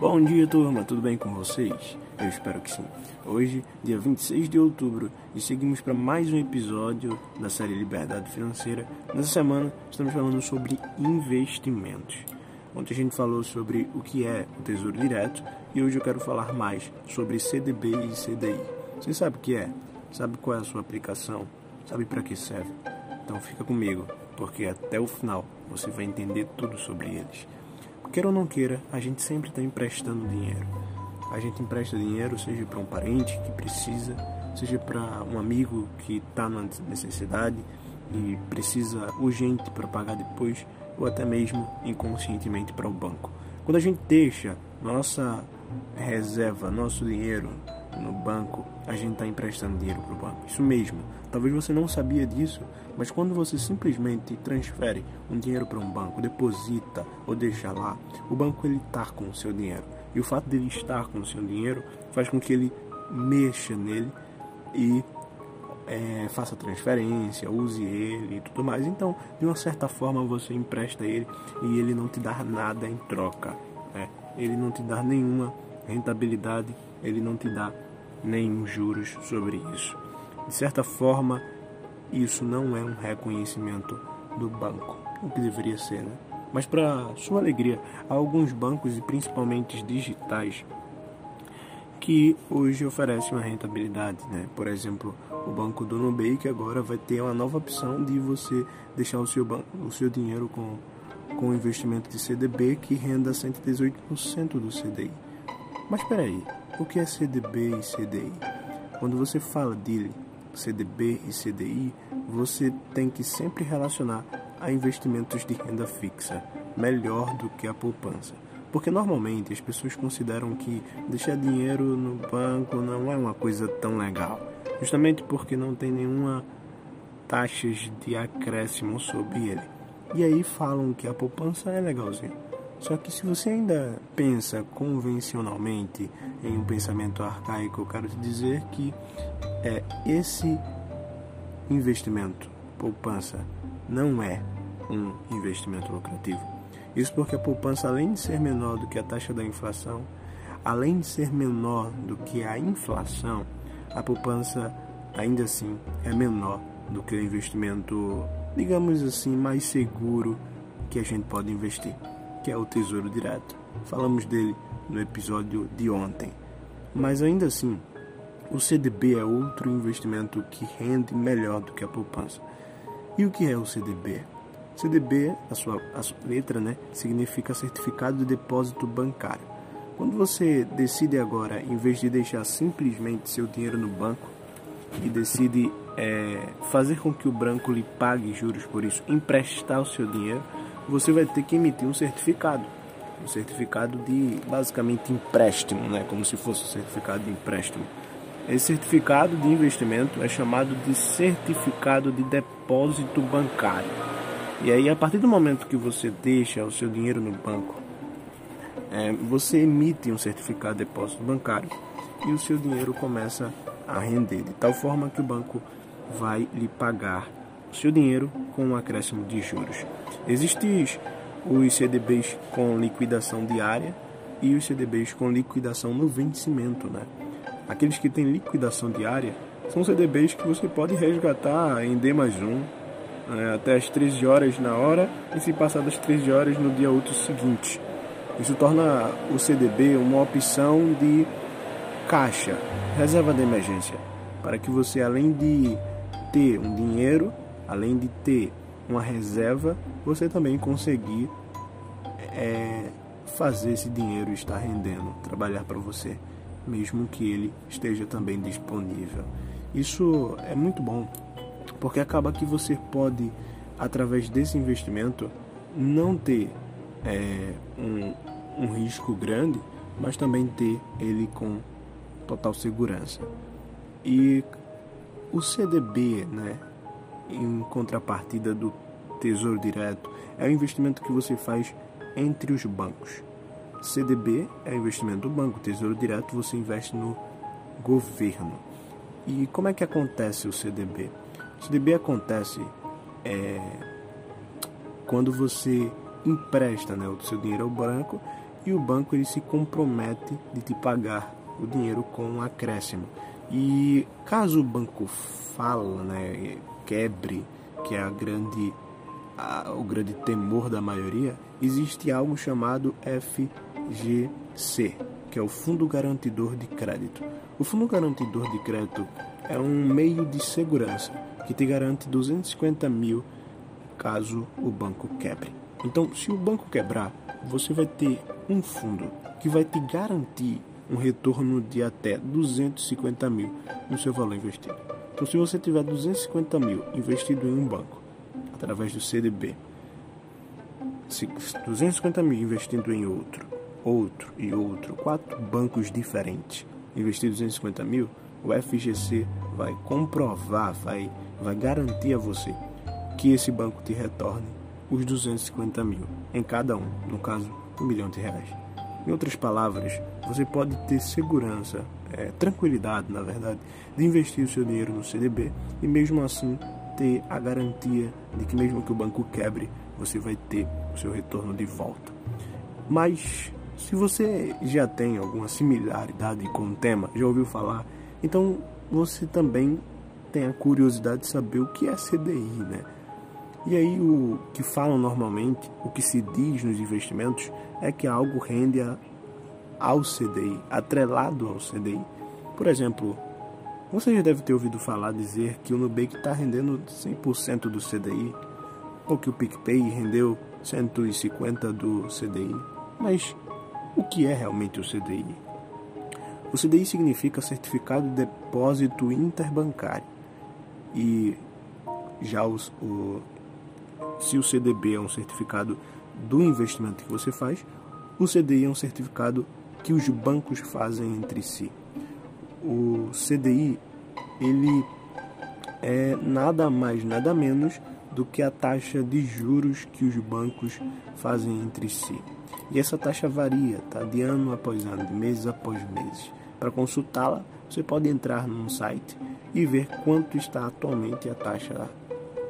Bom dia, turma, tudo bem com vocês? Eu espero que sim. Hoje, dia 26 de outubro, e seguimos para mais um episódio da série Liberdade Financeira. Nessa semana, estamos falando sobre investimentos. Ontem a gente falou sobre o que é o Tesouro Direto e hoje eu quero falar mais sobre CDB e CDI. Você sabe o que é? Sabe qual é a sua aplicação? Sabe para que serve? Então fica comigo, porque até o final você vai entender tudo sobre eles. Queira ou não queira, a gente sempre está emprestando dinheiro. A gente empresta dinheiro, seja para um parente que precisa, seja para um amigo que está na necessidade e precisa urgente para pagar depois, ou até mesmo inconscientemente para o banco. Quando a gente deixa nossa reserva, nosso dinheiro no banco, a gente está emprestando dinheiro para o banco. Isso mesmo. Talvez você não sabia disso, mas quando você simplesmente transfere um dinheiro para um banco, deposita ou deixa lá, o banco ele está com o seu dinheiro. E o fato dele estar com o seu dinheiro faz com que ele mexa nele e é, faça transferência, use ele e tudo mais. Então, de uma certa forma, você empresta ele e ele não te dá nada em troca. Né? Ele não te dá nenhuma rentabilidade, ele não te dá nenhum juros sobre isso. De certa forma, isso não é um reconhecimento do banco, o que deveria ser, né? Mas para sua alegria, há alguns bancos e principalmente digitais que hoje oferecem uma rentabilidade, né? Por exemplo, o banco do Nubank agora vai ter uma nova opção de você deixar o seu banco, o seu dinheiro com com investimento de CDB que renda 118% do CDI. Mas espera aí, o que é CDB e CDI? Quando você fala de CDB e CDI, você tem que sempre relacionar a investimentos de renda fixa, melhor do que a poupança. Porque normalmente as pessoas consideram que deixar dinheiro no banco não é uma coisa tão legal, justamente porque não tem nenhuma taxas de acréscimo sobre ele. E aí falam que a poupança é legalzinho. Só que se você ainda pensa convencionalmente em um pensamento arcaico, eu quero te dizer que é esse investimento, poupança, não é um investimento lucrativo. Isso porque a poupança, além de ser menor do que a taxa da inflação, além de ser menor do que a inflação, a poupança ainda assim é menor do que o investimento, digamos assim, mais seguro que a gente pode investir que é o Tesouro Direto. Falamos dele no episódio de ontem. Mas ainda assim, o CDB é outro investimento que rende melhor do que a poupança. E o que é o CDB? CDB, a sua, a sua letra, né, significa Certificado de Depósito Bancário. Quando você decide agora, em vez de deixar simplesmente seu dinheiro no banco e decide é, fazer com que o banco lhe pague juros por isso, emprestar o seu dinheiro, você vai ter que emitir um certificado. Um certificado de basicamente empréstimo, né? como se fosse um certificado de empréstimo. Esse certificado de investimento é chamado de certificado de depósito bancário. E aí, a partir do momento que você deixa o seu dinheiro no banco, é, você emite um certificado de depósito bancário e o seu dinheiro começa a render, de tal forma que o banco vai lhe pagar o seu dinheiro com um acréscimo de juros. Existem os CDBs com liquidação diária e os CDBs com liquidação no vencimento, né? Aqueles que têm liquidação diária são CDBs que você pode resgatar em D mais um é, até as 13 horas na hora e se passar das 13 horas no dia útil seguinte. Isso torna o CDB uma opção de caixa, reserva de emergência, para que você além de ter um dinheiro, além de ter uma reserva, você também conseguir é, fazer esse dinheiro estar rendendo, trabalhar para você, mesmo que ele esteja também disponível. Isso é muito bom, porque acaba que você pode, através desse investimento, não ter é, um, um risco grande, mas também ter ele com total segurança. E o CDB, né, em contrapartida do Tesouro Direto, é o investimento que você faz entre os bancos. CDB é o investimento do banco, Tesouro Direto você investe no governo. E como é que acontece o CDB? O CDB acontece é, quando você empresta né, o seu dinheiro ao banco e o banco ele se compromete de te pagar o dinheiro com um acréscimo. E caso o banco fala, né, quebre, que é a grande a, o grande temor da maioria, existe algo chamado FGC, que é o Fundo Garantidor de Crédito. O Fundo Garantidor de Crédito é um meio de segurança que te garante 250 mil caso o banco quebre. Então, se o banco quebrar, você vai ter um fundo que vai te garantir um retorno de até 250 mil no seu valor investido. Então, se você tiver 250 mil investido em um banco através do CDB, 250 mil investindo em outro, outro e outro, quatro bancos diferentes, investido 250 mil, o FGC vai comprovar, vai, vai garantir a você que esse banco te retorne os 250 mil em cada um, no caso, um milhão de reais. Em outras palavras, você pode ter segurança, é, tranquilidade, na verdade, de investir o seu dinheiro no CDB e mesmo assim ter a garantia de que mesmo que o banco quebre, você vai ter o seu retorno de volta. Mas se você já tem alguma similaridade com o tema, já ouviu falar, então você também tem a curiosidade de saber o que é CDI, né? E aí o que falam normalmente, o que se diz nos investimentos é que algo rende a, ao CDI, atrelado ao CDI. Por exemplo, você já deve ter ouvido falar dizer que o Nubank está rendendo 100% do CDI, ou que o PicPay rendeu 150% do CDI. Mas o que é realmente o CDI? O CDI significa Certificado de Depósito Interbancário. E já os, o, se o CDB é um certificado do investimento que você faz, o CDI é um certificado que os bancos fazem entre si. O CDI ele é nada mais, nada menos do que a taxa de juros que os bancos fazem entre si. E essa taxa varia, tá? De ano após ano, de meses após meses. Para consultá-la, você pode entrar num site e ver quanto está atualmente a taxa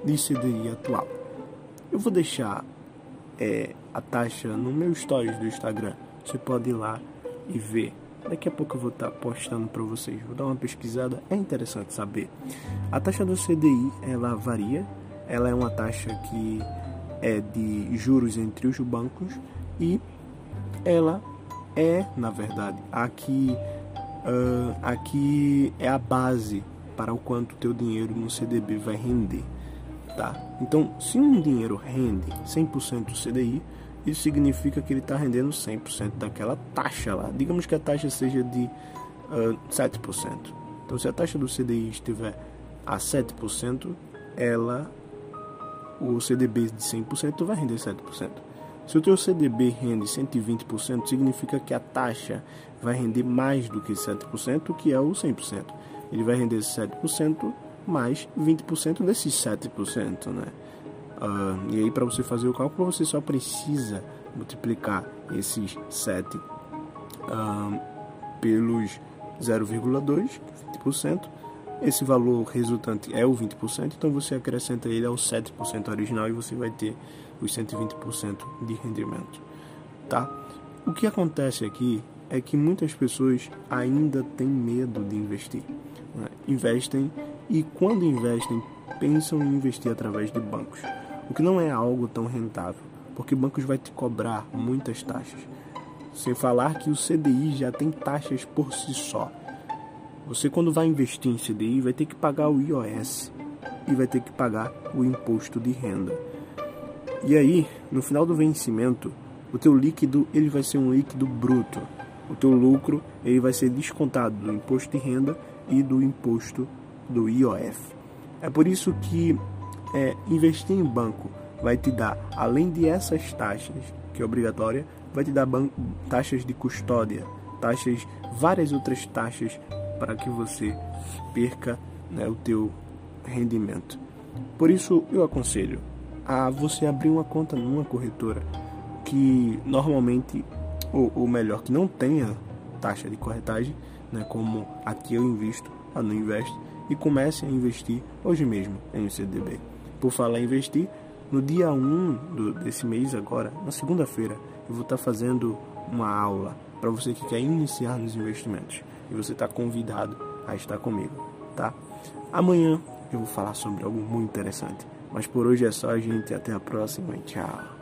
de CDI atual. Eu vou deixar é, a taxa no meu stories do Instagram. Você pode ir lá e ver. Daqui a pouco eu vou estar postando para vocês. Vou dar uma pesquisada, é interessante saber. A taxa do CDI ela varia. Ela é uma taxa que é de juros entre os bancos e ela é, na verdade, aqui uh, aqui é a base para o quanto teu dinheiro no CDB vai render tá? Então, se um dinheiro rende 100% do CDI, isso significa que ele está rendendo 100% daquela taxa lá. Digamos que a taxa seja de uh, 7%. Então, se a taxa do CDI estiver a 7%, ela, o CDB de 100% vai render 7%. Se o teu CDB rende 120%, significa que a taxa vai render mais do que 7%, que é o 100%. Ele vai render 7% mais 20% desses 7%, né? Uh, e aí para você fazer o cálculo você só precisa multiplicar esses 7 uh, ah, pelos 0,2, 20%. Esse valor resultante é o 20%, então você acrescenta ele ao 7% original e você vai ter os 120% de rendimento, tá? O que acontece aqui é que muitas pessoas ainda têm medo de investir. Né? Investem e, quando investem, pensam em investir através de bancos, o que não é algo tão rentável, porque bancos vai te cobrar muitas taxas. Sem falar que o CDI já tem taxas por si só. Você, quando vai investir em CDI, vai ter que pagar o IOS e vai ter que pagar o imposto de renda. E aí, no final do vencimento, o teu líquido ele vai ser um líquido bruto. O teu lucro ele vai ser descontado do imposto de renda e do imposto do IOF. É por isso que é, investir em banco vai te dar, além de essas taxas, que é obrigatória, vai te dar taxas de custódia, taxas, várias outras taxas para que você perca né, o teu rendimento. Por isso eu aconselho a você abrir uma conta numa corretora que normalmente, ou, ou melhor, que não tenha taxa de corretagem, né, como aqui eu invisto, a não investe, e comece a investir hoje mesmo em um CDB. Por falar em investir, no dia 1 do, desse mês agora, na segunda-feira, eu vou estar fazendo uma aula para você que quer iniciar nos investimentos. E você está convidado a estar comigo, tá? Amanhã eu vou falar sobre algo muito interessante. Mas por hoje é só, gente. Até a próxima tchau.